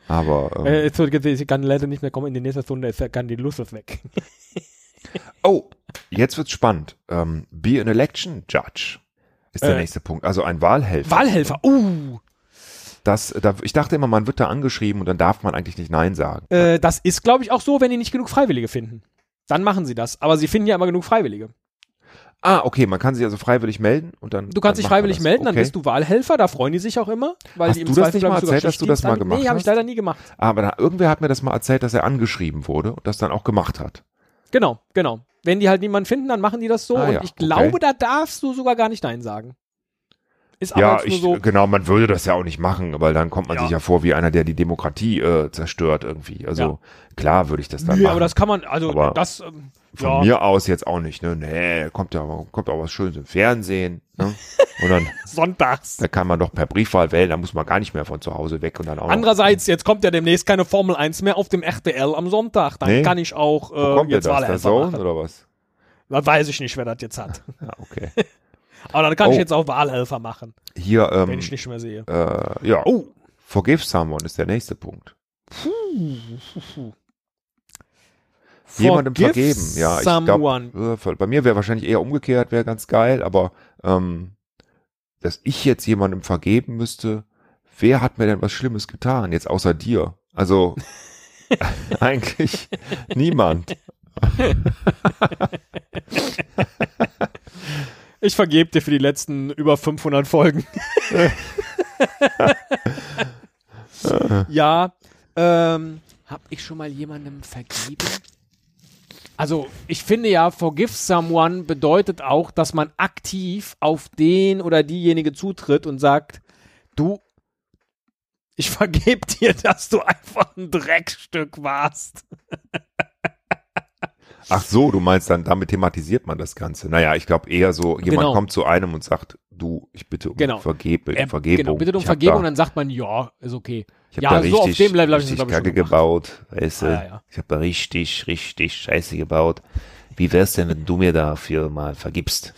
Aber, ähm, Äh, so, ich kann leider nicht mehr kommen in die nächste Stunde, ist kann die Lust ist weg. Oh, jetzt wird's spannend. Ähm, be an election judge ist der Äh. nächste Punkt. Also ein Wahlhelfer. Wahlhelfer, uh, Das, da, ich dachte immer, man wird da angeschrieben und dann darf man eigentlich nicht Nein sagen. äh, das ist, glaube ich, auch so, wenn die nicht genug Freiwillige finden. Dann machen sie das. Aber sie finden ja immer genug Freiwillige. Ah, okay, man kann sich also freiwillig melden und dann. Du kannst dann dich freiwillig melden, dann okay. bist du Wahlhelfer, da freuen die sich auch immer. Weil Hast die im du das nicht mal erzählt, dass du das mal gemacht Nee, habe ich hast? leider nie gemacht. Aber da, irgendwer hat mir das mal erzählt, dass er angeschrieben wurde und das dann auch gemacht hat. Genau, genau. Wenn die halt niemanden finden, dann machen die das so. Ah, und ja, ich okay. glaube, da darfst du sogar gar nicht Nein sagen. Ist aber ja, ich, so. genau, man würde das ja auch nicht machen, weil dann kommt man Ja. sich ja vor wie einer, der die Demokratie äh, zerstört irgendwie. Also klar würde ich das dann Nee, machen. aber das kann man, also Aber das, ähm, Von ja, mir aus jetzt auch nicht, ne? Nee, kommt ja kommt auch was Schönes im Fernsehen, ne? Und dann, sonntags. da kann man doch per Briefwahl wählen, da muss man gar nicht mehr von zu Hause weg und dann auch noch, Andererseits, jetzt kommt ja demnächst keine Formel 1 mehr auf dem RTL am Sonntag. Dann Nee. kann ich auch Wo äh, kommt denn jetzt das? Der Wahlhelfer Zone machen. oder was? Da weiß ich nicht, wer das jetzt hat. Ja, okay. Aber dann kann Oh. ich jetzt auch Wahlhelfer machen, Hier, wenn ähm, ich nicht mehr sehe. äh, ja, Oh. forgive someone ist der nächste Punkt. Jemandem Forgive vergeben, ja. Ich glaub, äh, bei mir wäre wahrscheinlich eher umgekehrt, wäre ganz geil, aber ähm, dass ich jetzt jemandem vergeben müsste, wer hat mir denn was Schlimmes getan, jetzt außer dir? Also eigentlich niemand. Ich vergebe dir für die letzten über 500 Folgen. ja, ähm, hab ich schon mal jemandem vergeben? Also, ich finde ja, forgive someone bedeutet auch, dass man aktiv auf den oder diejenige zutritt und sagt, du, ich vergebe dir, dass du einfach ein Dreckstück warst. Ach so, du meinst dann, damit thematisiert man das Ganze. Naja, ich glaube eher so, jemand Genau. kommt zu einem und sagt, du, ich bitte um Genau. Vergebe, Äh, Vergebung. Genau, bitte um Ich Vergebung, da, dann sagt man, ja, ist okay. ich hab ja, da so auf richtig, dem Level hab ich das, ich, Kacke gebaut, weißt du? Ja, ja. Ich habe da richtig, richtig Scheiße gebaut. Wie wär's denn, wenn du mir dafür mal vergibst?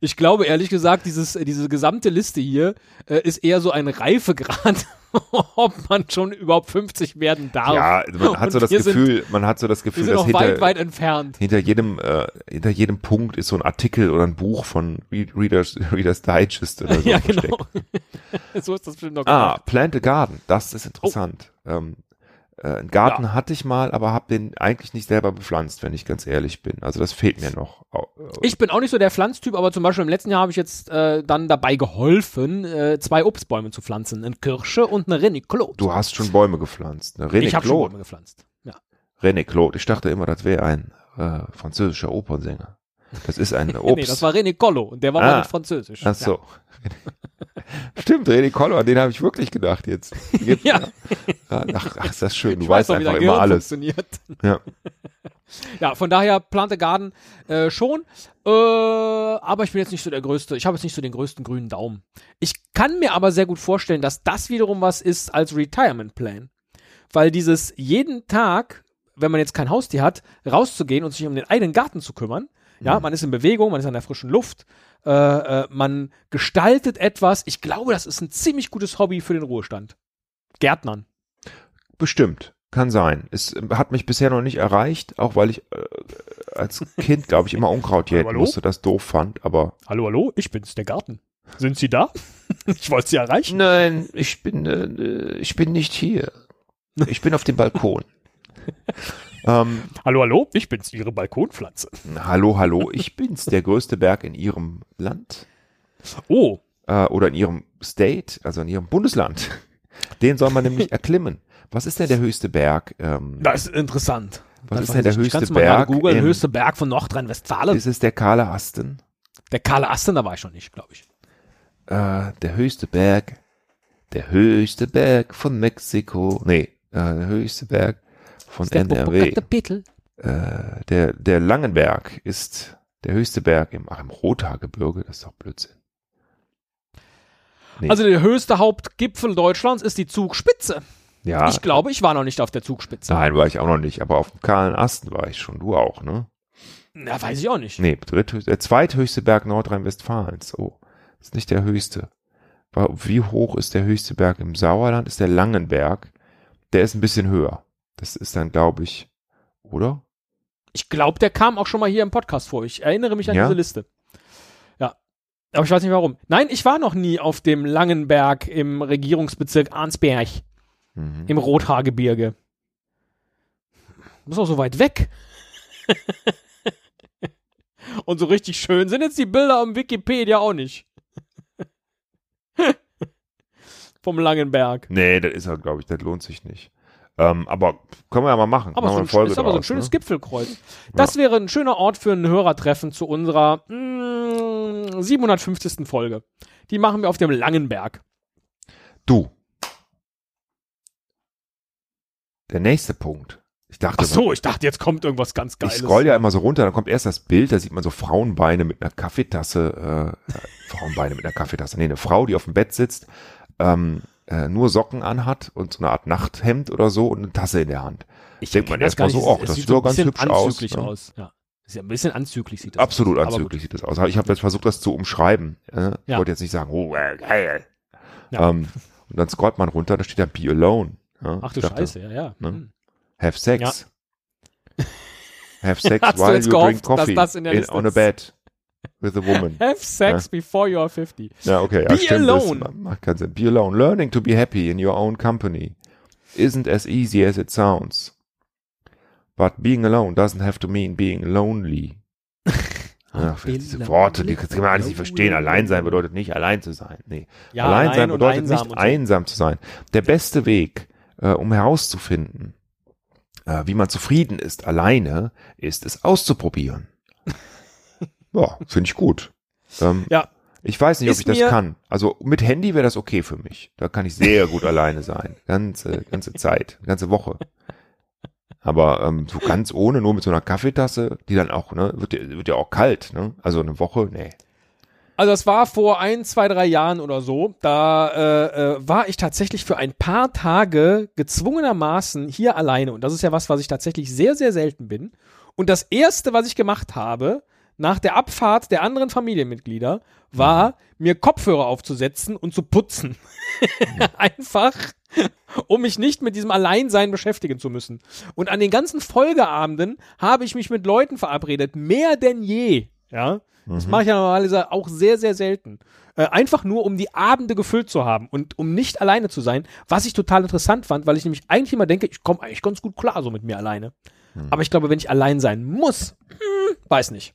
Ich glaube ehrlich gesagt, dieses, diese gesamte Liste hier äh, ist eher so ein Reifegrad, ob man schon überhaupt 50 werden darf. Ja, man hat Und so das wir sind- Gefühl, man hat so das Gefühl, dass hinter, weit, weit entfernt. hinter jedem, äh, hinter jedem Punkt ist so ein Artikel oder ein Buch von Re- Readers, Readers Digest oder so ja, genau. so ist das bestimmt noch Ah, gemacht. Plant a Garden, das ist interessant. Ähm, äh, einen Garten hatte ich mal, aber habe den eigentlich nicht selber bepflanzt, wenn ich ganz ehrlich bin. Also das fehlt mir noch. Äh, Ich bin auch nicht so der Pflanztyp, aber zum Beispiel im letzten Jahr habe ich jetzt äh, dann dabei geholfen, äh, zwei Obstbäume zu pflanzen. Eine Kirsche und eine René Claude. Du hast schon Bäume gepflanzt. Ne? Ich habe schon. Bäume gepflanzt. Ja. René Claude. Ich dachte immer, das wäre ein äh, französischer Opernsänger. Das ist ein Obst. Nee, das war René Collo und der war Ah. mal nicht französisch. Ach so. Stimmt, René Collo, an den habe ich wirklich gedacht jetzt. jetzt Ja. ja. Ach, ach, ist das schön. Du Ich weiß weißt wie einfach immer Gehirn alles. funktioniert. Ja. Ja, von daher Plante Garden äh, schon. Äh, aber ich bin jetzt nicht so der größte, ich habe jetzt nicht so den größten grünen Daumen. Ich kann mir aber sehr gut vorstellen, dass das wiederum was ist als Retirement Plan. Weil dieses jeden Tag, wenn man jetzt kein Haustier hat, rauszugehen und sich um den eigenen Garten zu kümmern, Ja, man ist in Bewegung, man ist an der frischen Luft, äh, äh, man gestaltet etwas. Ich glaube, das ist ein ziemlich gutes Hobby für den Ruhestand. Gärtnern. Bestimmt. Kann sein. Es äh, hat mich bisher noch nicht erreicht, auch weil ich äh, als Kind, glaube ich, immer Unkraut jäten Hallo? musste, das doof fand, aber. Hallo, hallo, ich bin's, der Garten. Sind Sie da? ich wollte Sie erreichen. Nein, ich bin, äh, ich bin nicht hier. Ich bin auf dem Balkon. ähm, Hallo, hallo, ich bin's, Ihre Balkonpflanze. hallo, hallo, ich bin's, der größte Berg in Ihrem Land Oh, äh, oder in Ihrem State, also in Ihrem Bundesland. Den soll man nämlich erklimmen. Was ist denn der höchste Berg? Ähm, das ist interessant. Was Das ist denn der höchste du mal Berg googeln, in- höchste Berg von Nordrhein-Westfalen. ist es der Kahle Asten? Der Kahle Asten, da war ich noch nicht, glaube ich. Äh, der höchste Berg, der höchste Berg von Mexiko. Nee, äh, der höchste Berg von NRW. Äh, der, der Langenberg ist der höchste Berg im, ach, im Rothaargebirge. Das ist doch Blödsinn. Nee. Also der höchste Hauptgipfel Deutschlands ist die Zugspitze. ja, Ich glaube, ich war noch nicht auf der Zugspitze. nein, war ich auch noch nicht, aber auf dem kahlen Asten war ich schon. Du auch, ne? Na, weiß ich auch nicht. Nee, der zweithöchste Berg Nordrhein-Westfalens. Oh, ist nicht der höchste. Wie hoch ist der höchste Berg im Sauerland? Ist der Langenberg. Der ist ein bisschen höher. Das ist dann, glaube ich, oder? Ich glaube, der kam auch schon mal hier im Podcast vor. Ich erinnere mich an Ja? diese Liste. Ja. Aber ich weiß nicht warum. Nein, ich war noch nie auf dem Langenberg im Regierungsbezirk Arnsberg Mhm. im Rothaargebirge. Das ist auch so weit weg. Und so richtig schön sind jetzt die Bilder am Wikipedia auch nicht. Vom Langenberg. Nee, das ist er, glaube ich, das lohnt sich nicht. Ähm, aber können wir ja mal machen. Aber, machen so ein, ist aber so ein draus, schönes ne? Gipfelkreuz. Das wäre ein schöner Ort für ein Hörertreffen zu unserer mm, 750. Folge. Die machen wir auf dem Langenberg. Du. Der nächste Punkt. Ich dachte, Ach so, ich dachte, jetzt kommt irgendwas ganz ich Geiles. scroll ja immer so runter, dann kommt erst das Bild, da sieht man so Frauenbeine mit einer Kaffeetasse, äh, Frauenbeine mit einer Kaffeetasse, nee, eine Frau, die auf dem Bett sitzt, ähm, äh, nur Socken anhat und so eine Art Nachthemd oder so und eine Tasse in der Hand. ich denkt man erstmal so, Es das sieht doch ein ganz hübsch aus, anzüglich ne? aus. Ja. Ist ja ein bisschen anzüglich sieht das Absolut aus. Aber anzüglich sieht das aus. Ich habe jetzt versucht, das zu umschreiben. Äh? Ich Ja. wollte jetzt nicht sagen, oh, äh, geil. Ja. Ähm, und dann scrollt man runter, da steht da Be Alone. Ja? Ach du Ich dachte, Scheiße, ja, ja. ne? Hm. Have sex. Have sex while you gehofft, drink coffee in on a bed with a woman. Have sex before you are 50. Ja, okay. Be ja, stimmt, alone. Das macht keinen Sinn. Be alone. Learning to be happy in your own company isn't as easy as it sounds. But being alone doesn't have to mean being lonely. Ach, Be diese Worte, die kann man alles nicht verstehen. Allein sein bedeutet nicht allein zu sein. Nee. Ja, allein sein allein und bedeutet einsam nicht so. einsam zu sein. Der beste Weg, äh, um herauszufinden, äh, wie man zufrieden ist alleine, ist es auszuprobieren. Ja, finde ich gut. Ähm, Ja. ich weiß nicht, ob ich das kann. Also mit Handy wäre das okay für mich. Da kann ich sehr gut alleine sein. Ganze, ganze Zeit, ganze Woche. Aber ähm, so ganz ohne, nur mit so einer Kaffeetasse, die dann auch, ne, wird, ja- wird ja auch kalt, ne? Also eine Woche, nee. Also es war vor ein, zwei, drei Jahren oder so. Da äh, äh, war ich tatsächlich für ein paar Tage gezwungenermaßen hier alleine. Und das ist ja was, was ich tatsächlich sehr, sehr selten bin. Und das Erste, was ich gemacht habe, nach der Abfahrt der anderen Familienmitglieder, war, mir Kopfhörer aufzusetzen und zu putzen. Einfach, um mich nicht mit diesem Alleinsein beschäftigen zu müssen. Und an den ganzen Folgeabenden habe ich mich mit Leuten verabredet, mehr denn je. Ja, das mache ich ja normalerweise auch sehr, sehr selten. Äh, einfach nur, um die Abende gefüllt zu haben und um nicht alleine zu sein, was ich total interessant fand, weil ich nämlich eigentlich immer denke, ich komme eigentlich ganz gut klar so mit mir alleine. Aber ich glaube, wenn ich allein sein muss, hm, weiß nicht.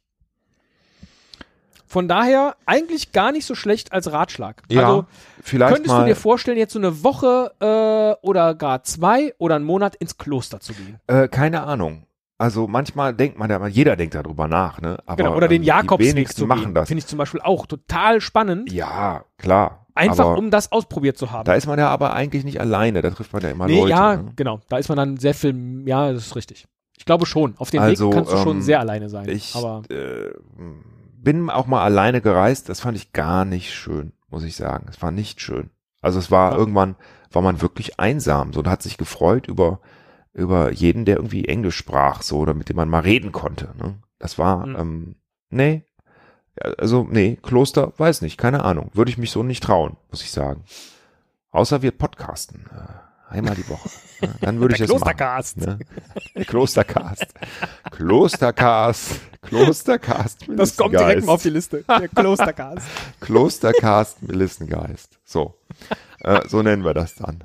Von daher eigentlich gar nicht so schlecht als Ratschlag. Ja, also vielleicht könntest du dir vorstellen, jetzt so eine Woche äh, oder gar zwei oder einen Monat ins Kloster zu gehen? Äh, keine Ahnung. Also manchmal denkt man ja, jeder denkt darüber nach, ne? Aber Genau, oder den ähm, Jakobsweg wenigsten zu machen gehen. das. Finde ich zum Beispiel auch total spannend. Ja, klar. Einfach aber um das ausprobiert zu haben. da ist man ja aber eigentlich nicht alleine, da trifft man ja immer nee, Leute. ja, ne? genau. Da ist man dann sehr viel, ja, das ist richtig. Ich glaube schon. Auf dem Also, Weg kannst du schon ähm, sehr alleine sein. Ich aber äh, bin auch mal alleine gereist, das fand ich gar nicht schön, muss ich sagen. Es war nicht schön. Also es war Ja. irgendwann, war man wirklich einsam, so, und hat sich gefreut über, über jeden, der irgendwie Englisch sprach, so, oder mit dem man mal reden konnte, ne? Das war, Mhm. ähm, Nee. Also, nee, Kloster, weiß nicht, keine Ahnung. Würde ich mich so nicht trauen, muss ich sagen. Außer wir podcasten. Äh, einmal die Woche. Ja, dann würde ich das Klostercast. machen. Ne? Klostercast. Klostercast. Klostercast. Das kommt direkt mal auf die Liste. Der Klostercast. Klostercast Melissengeist. So. Äh, so nennen wir das dann.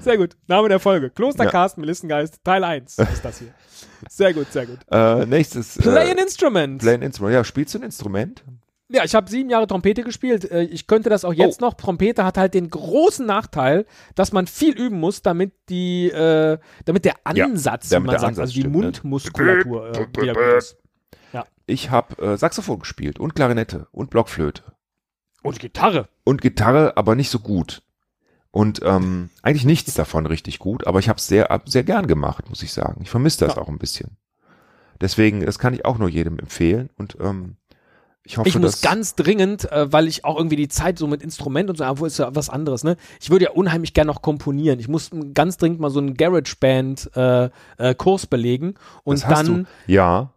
Sehr gut. Name der Folge. Klostercast, Melissengeist, Teil 1 ist das hier. Sehr gut, sehr gut. Äh, nächstes. Play äh, an Instrument. Play an Instrument. Ja, spielst du ein Instrument? Ja, ich habe sieben Jahre Trompete gespielt. Äh, Ich könnte das auch jetzt Oh. noch. Trompete hat halt den großen Nachteil, dass man viel üben muss, damit die, äh, damit der Ansatz, damit wie man der sagt, Ansatz also die stimmt, ne? Mundmuskulatur äh, wieder gut ist. Ich habe äh, Saxophon gespielt und Klarinette und Blockflöte. Und Gitarre. Und Gitarre, aber nicht so gut. Und ähm, eigentlich nichts davon richtig gut, aber ich habe es sehr, sehr gern gemacht, muss ich sagen. Ich vermisse das Ja. auch ein bisschen. Deswegen, das kann ich auch nur jedem empfehlen. Und ähm, ich hoffe, Ich muss ganz dringend, äh, weil ich auch irgendwie die Zeit so mit Instrument und so, obwohl ist ja was anderes, ne? Ich würde ja unheimlich gern noch komponieren. Ich muss ganz dringend mal so einen GarageBand äh, äh, Kurs belegen und das dann. Ja,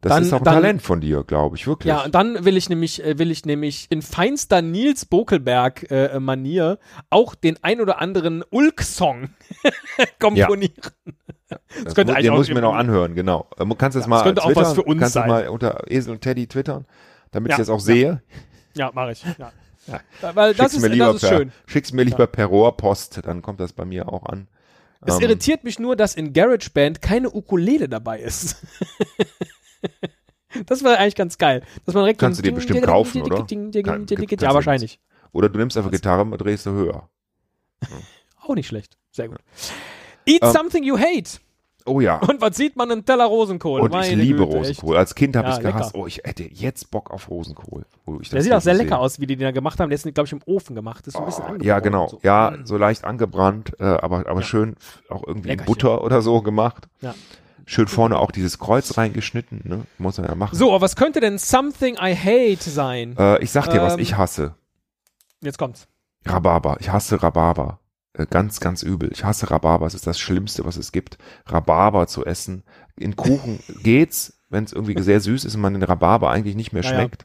das dann- ist auch ein dann- Talent von dir, glaube ich, wirklich. Ja, und dann will ich nämlich, äh, will ich nämlich in feinster Nils Bokelberg äh, Manier auch den ein oder anderen Ulk-Song komponieren. das könnte mu- eigentlich den auch muss ich mir noch anhören, genau. Du kannst das Ja, mal das könnte auch was für uns kannst du sein. mal unter Esel und Teddy twittern, damit Ja, ich das auch ja. sehe. Ja, mache ich. Ja. Ja. Weil das ist, mir lieber das ist per, schön. Schick's mir lieber per Rohrpost, dann kommt das bei mir auch an. Es Ähm, irritiert mich nur, dass in GarageBand keine Ukulele dabei ist. das wäre eigentlich ganz geil. Dass man direkt Kannst du dir bestimmt kaufen, oder? Ja, wahrscheinlich. Oder du nimmst einfach Gitarre und drehst du höher. Auch nicht schlecht. Sehr gut. Eat Ähm, something you hate. Oh ja. Und was sieht man? Einen Teller Rosenkohl. Und ich Meine liebe Güte, Rosenkohl. Als Kind habe Ja, ich gehasst. lecker. Oh, ich hätte jetzt Bock auf Rosenkohl. Ich Der das sieht auch sehr lecker aus, wie die den da gemacht haben. Der ist, glaube ich, im Ofen gemacht. Ist so ein bisschen Oh, angebrochen ja, genau. So. Ja, so leicht angebrannt, äh, aber, aber Ja. schön auch irgendwie in Leckerchen. Butter oder so gemacht. Ja. Schön vorne auch dieses Kreuz reingeschnitten, ne? Muss man ja machen. So, aber was könnte denn Something I Hate sein? Äh, ich sag dir, was Ähm, ich hasse. Jetzt kommt's. Rhabarber. Ich hasse Rhabarber. Äh, Ganz, ganz übel. Ich hasse Rhabarber. Es ist das Schlimmste, was es gibt. Rhabarber zu essen. In Kuchen geht's, wenn es irgendwie sehr süß ist und man den Rhabarber eigentlich nicht mehr Ja, ja. schmeckt.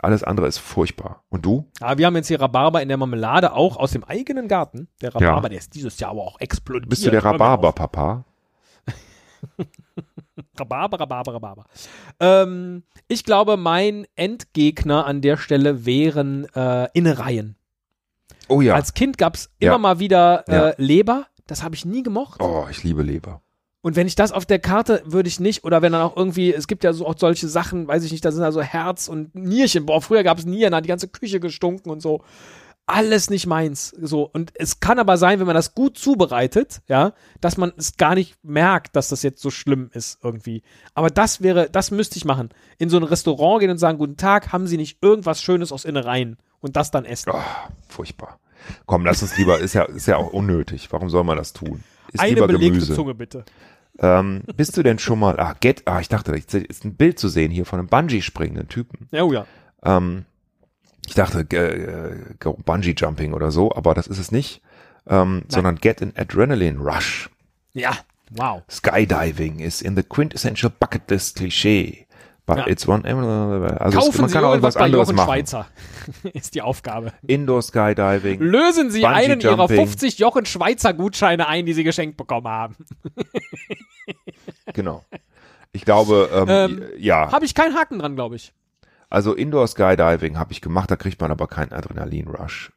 Alles andere ist furchtbar. Und du? Ja, wir haben jetzt hier Rhabarber in der Marmelade, auch aus dem eigenen Garten. Der Rhabarber, Ja. der ist dieses Jahr aber auch explodiert. Bist du der. Rhabarber-Papa? Rhabarber, Rhabarber, Rhabarber. Ähm, ich glaube, mein Endgegner an der Stelle wären äh, Innereien. Oh ja. Als Kind gab's immer Ja. mal wieder äh, Ja. Leber. Das habe ich nie gemocht. oh, ich liebe Leber. Und wenn ich das auf der Karte würde ich nicht, oder wenn dann auch irgendwie, es gibt ja so auch solche Sachen, weiß ich nicht, da sind also Herz und Nierchen. Boah, früher gab es Nieren, da hat die ganze Küche gestunken und so. Alles nicht meins. So. Und es kann aber sein, wenn man das gut zubereitet, ja, dass man es gar nicht merkt, dass das jetzt so schlimm ist irgendwie. Aber das wäre, das müsste ich machen. In so ein Restaurant gehen und sagen, guten Tag, haben Sie nicht irgendwas Schönes aus Innereien? Und das dann essen. Oh, furchtbar. Komm, lass uns lieber, ist ja, ist ja auch unnötig. Warum soll man das tun? Ist Eine lieber belegte Gemüse. Zunge bitte. Ähm, bist du denn schon mal, ah, get, ah, ich dachte, ich ist ein Bild zu sehen hier von einem Bungee-springenden Typen. Ja, oh ja. Ähm, ich dachte, äh, äh, Bungee-Jumping oder so, aber das ist es nicht, ähm, sondern Get an Adrenaline Rush. Ja. Wow. Skydiving is in the quintessential bucket list cliché. But Ja. it's one, also es, Kaufen man Sie kann auch was anderes Jochen machen. Schweizer. ist die Aufgabe. Indoor Skydiving. Lösen Sie Bungee einen Ihrer Jumping. 50 Jochen Schweizer Gutscheine ein, die Sie geschenkt bekommen haben. Genau. Ich glaube, ähm, Ähm, ja. Habe ich keinen Haken dran, glaube ich. Also Indoor Skydiving habe ich gemacht, da kriegt man aber keinen Adrenalin-Rush.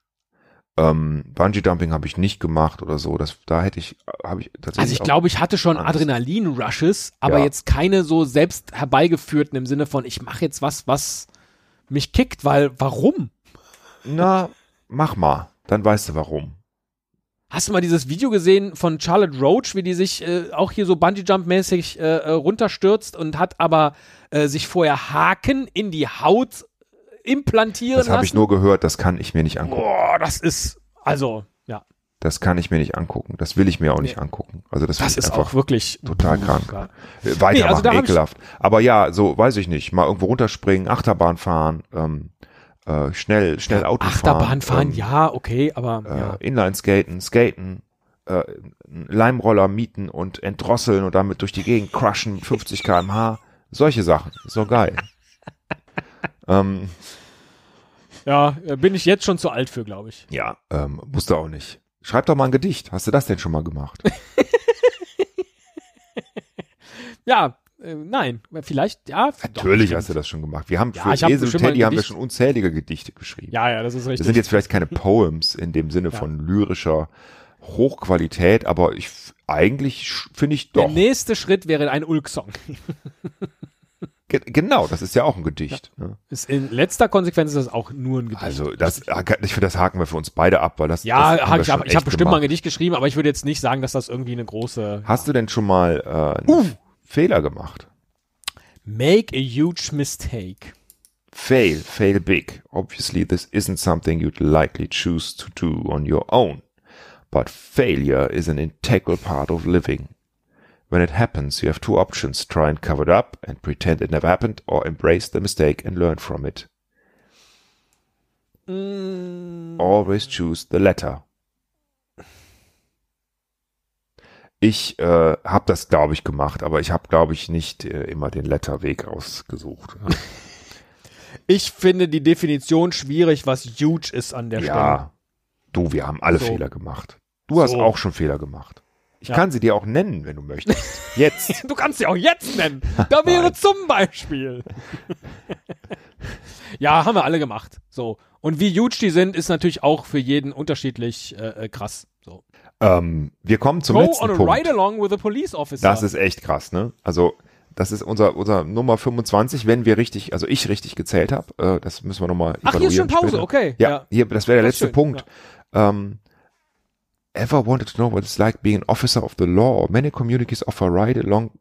Ähm, Bungee Jumping habe ich nicht gemacht oder so. Das, da hätte ich, habe ich tatsächlich. Also ich glaube, ich hatte schon. Adrenalin-Rushes, aber Ja. jetzt keine so selbst herbeigeführten im Sinne von, ich mache jetzt was, was mich kickt, weil warum? Na, mach mal. Dann weißt du warum. Hast du mal dieses Video gesehen von Charlotte Roach, wie die sich äh, auch hier so Bungee-Jump-mäßig äh, äh, runterstürzt und hat aber äh, sich vorher Haken in die Haut implantieren Das habe ich nur gehört, das kann ich mir nicht angucken. Boah, das ist, also, ja, Das kann ich mir nicht angucken. Das will ich mir auch nicht angucken. Also das, das ist einfach auch wirklich total krank. Ja. äh, weitermachen, Nee, also ekelhaft. Aber ja, so weiß ich nicht. Mal irgendwo runterspringen, Achterbahn fahren, ähm, äh, schnell, schnell Auto Achterbahn fahren, ähm, ja, okay, aber äh, ja. Inline-Skaten, Skaten, äh, Leimroller mieten und entdrosseln und damit durch die Gegend crushen, 50 km/h. Solche Sachen. Doch geil. Ähm, Ja, äh, bin ich jetzt schon zu alt für, glaube ich. ja, ähm, musst du auch nicht. Schreib doch mal ein Gedicht. Hast du das denn schon mal gemacht? Ja, äh, nein, vielleicht, ja. doch, Natürlich stimmt. hast du das schon gemacht. Wir haben Ja, für Esel und Teddy haben wir schon unzählige Gedichte geschrieben. Ja, ja, das ist Das richtig. sind jetzt vielleicht keine Poems in dem Sinne von lyrischer Hochqualität, aber ich eigentlich finde ich Der doch. nächste Schritt wäre ein Ulk-Song. Ge genau, das ist ja auch ein Gedicht. Ne? Ist in letzter Konsequenz ist das auch nur ein Gedicht. Also das, ich finde, das haken wir für uns beide ab, weil das. ja, das wir ich habe ich hab echt bestimmt mal ein. Gedicht geschrieben, aber ich würde jetzt nicht sagen, dass das irgendwie eine große. Hast du denn schon mal äh, einen Fehler gemacht? Make a huge mistake. Fail, fail big. Obviously, this isn't something you'd likely choose to do on your own. But failure is an integral part of living. When it happens, you have two options. Try and cover it up and pretend it never happened or embrace the mistake and learn from it. Always choose the latter. Ich äh, habe das, glaube ich, gemacht, aber ich habe, glaube ich, nicht äh, immer den Letter-Weg ausgesucht. Ich finde die Definition schwierig, was huge ist an der Stelle. Ja, du, wir haben alle So. Fehler gemacht. Du hast So. auch schon Fehler gemacht. Ich Ja. kann sie dir auch nennen, wenn du möchtest. Jetzt. Du kannst sie auch jetzt nennen. Da wäre zum Beispiel. ja, haben wir alle gemacht. So. Und wie huge die sind, ist natürlich auch für jeden unterschiedlich äh, äh, krass. So. ähm, wir kommen zum Go letzten on a Punkt. ride along with a police officer. Das ist echt krass, ne? Also, das ist unser, unser Nummer 25, wenn wir richtig, also ich richtig gezählt habe. Äh, das müssen wir nochmal Ach, hier ist schon Pause, später. okay. Ja, hier, das wäre der Das letzte schön, Punkt. Ähm, ever wanted to know what it's like being an officer of the law? Many communities offer ride-along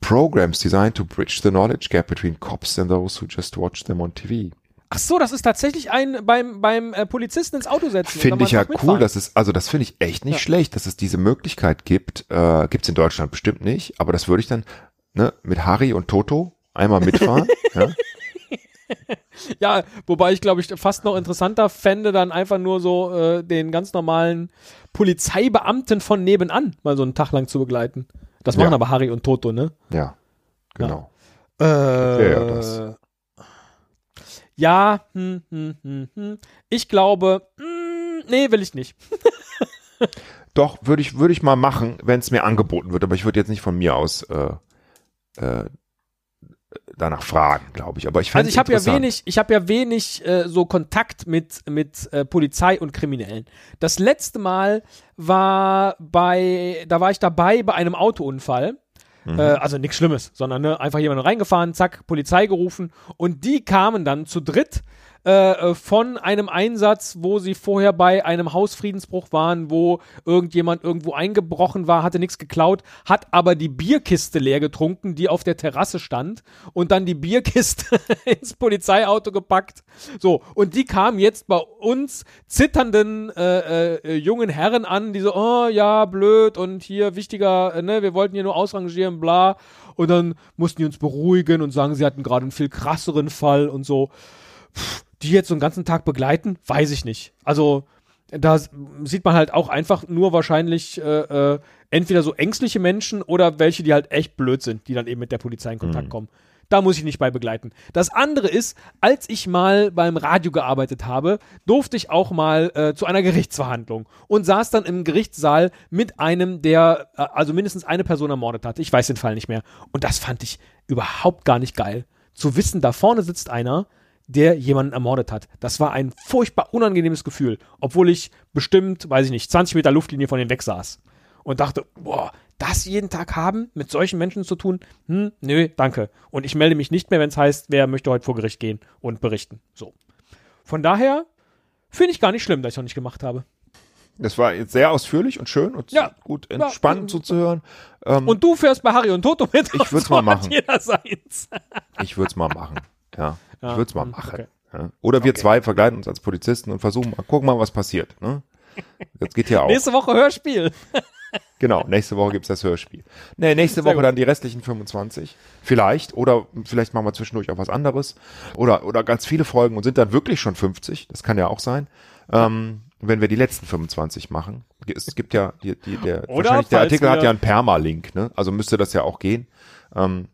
programs designed to bridge the knowledge gap between cops and those who just watch them on TV. Ach so, das ist tatsächlich ein beim, beim äh, Polizisten ins Auto setzen. Finde ich ja cool, dass es, also das finde ich echt nicht Ja. schlecht, dass es diese Möglichkeit gibt. Äh, Gibt es in Deutschland bestimmt nicht, aber das würde ich dann ne, mit Harry und Toto einmal mitfahren. ja? Ja, wobei ich glaube ich fast noch interessanter fände, dann einfach nur so äh, den ganz normalen Polizeibeamten von nebenan mal so einen Tag lang zu begleiten. Das machen Ja. aber Harry und Toto, ne? ja, genau. Äh, ja das. Ja, hm, hm, hm, hm. ich glaube, hm, nee, will ich nicht. Doch, würde ich, würde ich mal machen, wenn es mir angeboten wird, aber ich würde jetzt nicht von mir aus äh, äh, danach fragen, glaube ich. Aber ich Also ich habe ja wenig, ich habe ja wenig äh, so Kontakt mit mit äh, Polizei und Kriminellen. Das letzte Mal war bei, da war ich dabei bei einem Autounfall. Mhm. Äh, also nichts Schlimmes, sondern ne, einfach jemand reingefahren, zack, Polizei gerufen und die kamen dann zu dritt äh, äh, von einem Einsatz, wo sie vorher bei einem Hausfriedensbruch waren, wo irgendjemand irgendwo eingebrochen war, hatte nichts geklaut, hat aber die Bierkiste leer getrunken, die auf der Terrasse stand und dann die Bierkiste ins Polizeiauto gepackt. So, und die kamen jetzt bei uns zitternden äh, äh, jungen Herren an, die so, oh ja, blöd und hier wichtiger, äh, ne, wir wollten hier nur ausrangieren, bla. Und dann mussten die uns beruhigen und sagen, sie hatten gerade einen viel krasseren Fall und so die jetzt so einen ganzen Tag begleiten, weiß ich nicht. Also da sieht man halt auch einfach nur wahrscheinlich äh, äh, entweder so ängstliche Menschen oder welche, die halt echt blöd sind, die dann eben mit der Polizei in Kontakt kommen. Da muss ich nicht bei begleiten. Das andere ist, als ich mal beim Radio gearbeitet habe, durfte ich auch mal äh, zu einer Gerichtsverhandlung und saß dann im Gerichtssaal mit einem, der äh, also mindestens eine Person ermordet hat. Ich weiß den Fall nicht mehr. Und das fand ich überhaupt gar nicht geil. Zu wissen, da vorne sitzt einer, der jemanden ermordet hat. Das war ein furchtbar unangenehmes Gefühl, obwohl ich bestimmt, weiß ich nicht, 20 Meter Luftlinie von ihm weg saß und dachte, boah, das jeden Tag haben, mit solchen Menschen zu tun? Hm, nö, danke. Und ich melde mich nicht mehr, wenn es heißt, wer möchte heute vor Gericht gehen und berichten. So. Von daher finde ich gar nicht schlimm, dass ich noch nicht gemacht habe. Das war jetzt sehr ausführlich und schön und Ja. gut entspannt Ja. zuzuhören. Ähm, Und du fährst bei Harry und Toto mit. Ich würd's so mal machen. Ich würde es mal machen. Ja, Ja, ich würde es mal machen. okay. Ja. Oder wir zwei verkleiden uns als Polizisten und versuchen mal, gucken mal, was passiert. Ne? Das geht ja auch. Nächste Woche Hörspiel. Genau, nächste Woche gibt's das Hörspiel. Nee, nächste Sehr Woche gut. dann die restlichen 25. Vielleicht. Oder vielleicht machen wir zwischendurch auch was anderes. Oder, oder ganz viele Folgen und sind dann wirklich schon 50. Das kann ja auch sein. Ähm, wenn wir die letzten 25 machen. Es gibt ja, die, die, der, Oder wahrscheinlich der Artikel hat ja einen Permalink, ne? Also müsste das ja auch gehen. Ähm,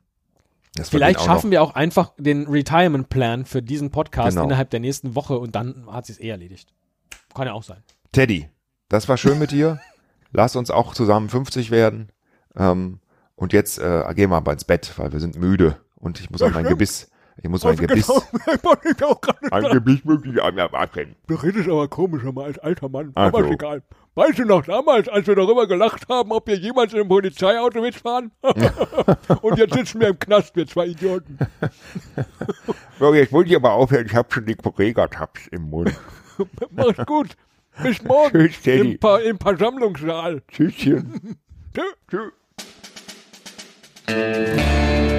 Vielleicht schaffen wir auch einfach den Retirement Plan für diesen Podcast Genau. innerhalb der nächsten Woche und dann hat sie es eh erledigt. Kann ja auch sein. Teddy, das war schön mit dir. Lass uns auch zusammen 50 werden. Ähm, und jetzt äh, gehen wir aber ins Bett, weil wir sind müde. Und ich muss auch mein Gebiss, ich muss mein Also Gebiss, genau, ich mein. Gebiss wirklich einmal abkennen. Du redest aber komischer mal als alter Mann. Ach Aber egal. Weißt du noch damals, als wir darüber gelacht haben, ob wir jemals in einem Polizeiauto mitfahren? Und jetzt sitzen wir im Knast, wir zwei Idioten. So, jetzt wollte ich aber aufhören, ich habe schon die Correga-Tabs im Mund. Mach's gut. Bis morgen Tschüss, Teddy. im, pa im Versammlungssaal. Tschüsschen. Tschö. Tschüss.